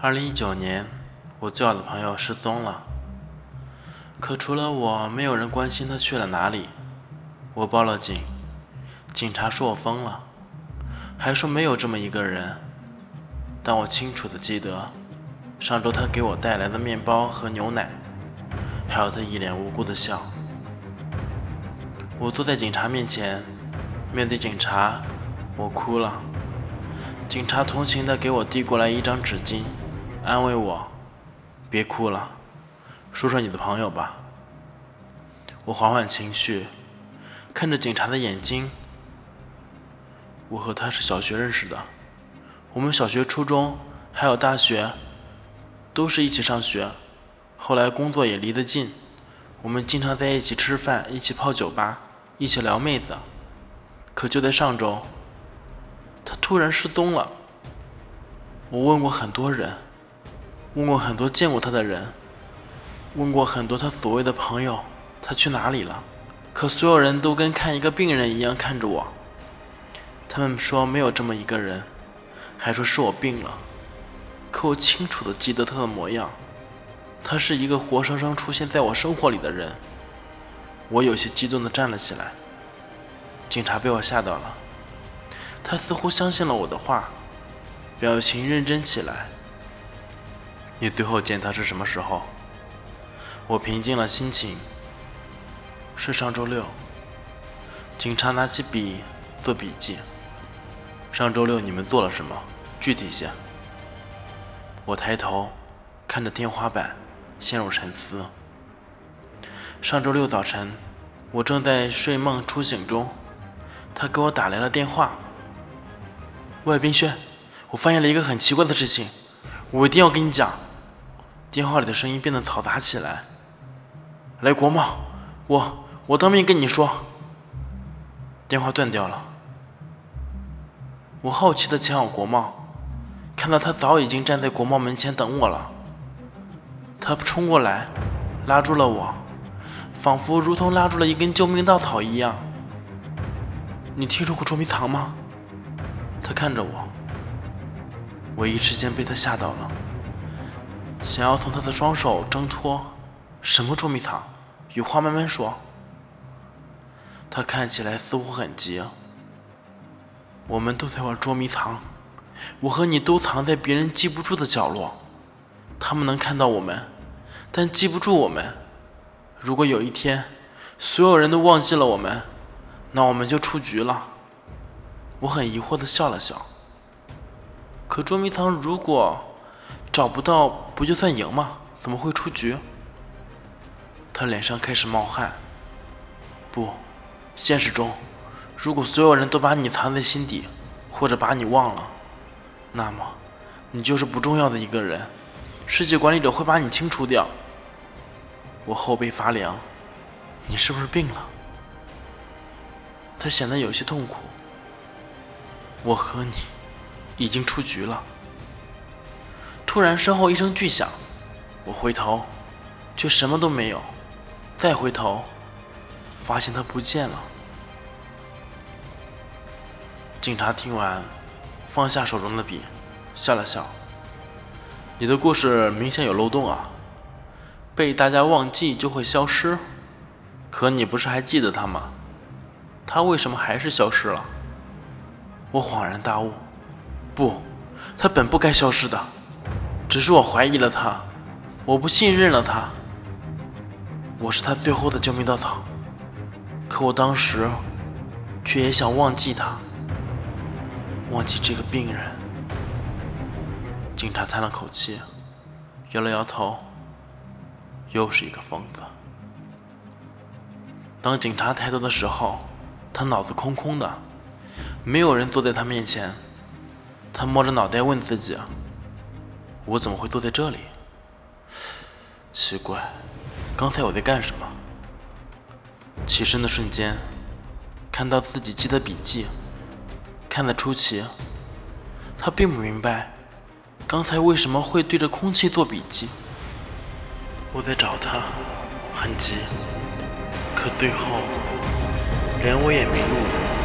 二零一九年，我最好的朋友失踪了。可除了我，没有人关心他去了哪里。我报了警，警察说我疯了，还说没有这么一个人。但我清楚的记得，上周他给我带来的面包和牛奶，还有他一脸无辜的笑。我坐在警察面前，面对警察，我哭了。警察同情的给我递过来一张纸巾。安慰我，别哭了，说说你的朋友吧。我缓缓情绪，看着警察的眼睛。我和他是小学认识的，我们小学、初中还有大学，都是一起上学。后来工作也离得近，我们经常在一起吃饭，一起泡酒吧，一起撩妹子。可就在上周，他突然失踪了。我问过很多人。问过很多见过他的人，问过很多他所谓的朋友，他去哪里了？可所有人都跟看一个病人一样看着我。他们说没有这么一个人，还说是我病了。可我清楚的记得他的模样，他是一个活生生出现在我生活里的人。我有些激动的站了起来。警察被我吓到了，他似乎相信了我的话，表情认真起来。你最后见他是什么时候？我平静了心情。是上周六。警察拿起笔做笔记。上周六你们做了什么？具体些。我抬头看着天花板，陷入沉思。上周六早晨，我正在睡梦初醒中，他给我打来了电话。喂，冰轩，我发现了一个很奇怪的事情，我一定要跟你讲。电话里的声音变得嘈杂起来。来，国贸，我我当面跟你说。电话断掉了。我好奇的前往国贸，看到他早已经站在国贸门前等我了。他冲过来，拉住了我，仿佛如同拉住了一根救命稻草一样。你听说过捉迷藏吗？他看着我，我一时间被他吓到了。想要从他的双手挣脱，什么捉迷藏？有话慢慢说。他看起来似乎很急。我们都在玩捉迷藏，我和你都藏在别人记不住的角落，他们能看到我们，但记不住我们。如果有一天，所有人都忘记了我们，那我们就出局了。我很疑惑的笑了笑。可捉迷藏如果……找不到不就算赢吗？怎么会出局？他脸上开始冒汗。不，现实中，如果所有人都把你藏在心底，或者把你忘了，那么你就是不重要的一个人。世界管理者会把你清除掉。我后背发凉。你是不是病了？他显得有些痛苦。我和你已经出局了。突然，身后一声巨响，我回头，却什么都没有。再回头，发现他不见了。警察听完，放下手中的笔，笑了笑：“你的故事明显有漏洞啊，被大家忘记就会消失。可你不是还记得他吗？他为什么还是消失了？”我恍然大悟：“不，他本不该消失的。”只是我怀疑了他，我不信任了他，我是他最后的救命稻草。可我当时却也想忘记他，忘记这个病人。警察叹了口气，摇了摇头，又是一个疯子。当警察抬头的时候，他脑子空空的，没有人坐在他面前。他摸着脑袋问自己。我怎么会坐在这里？奇怪，刚才我在干什么？起身的瞬间，看到自己记的笔记，看得出奇。他并不明白，刚才为什么会对着空气做笔记。我在找他，很急，可最后连我也迷路了。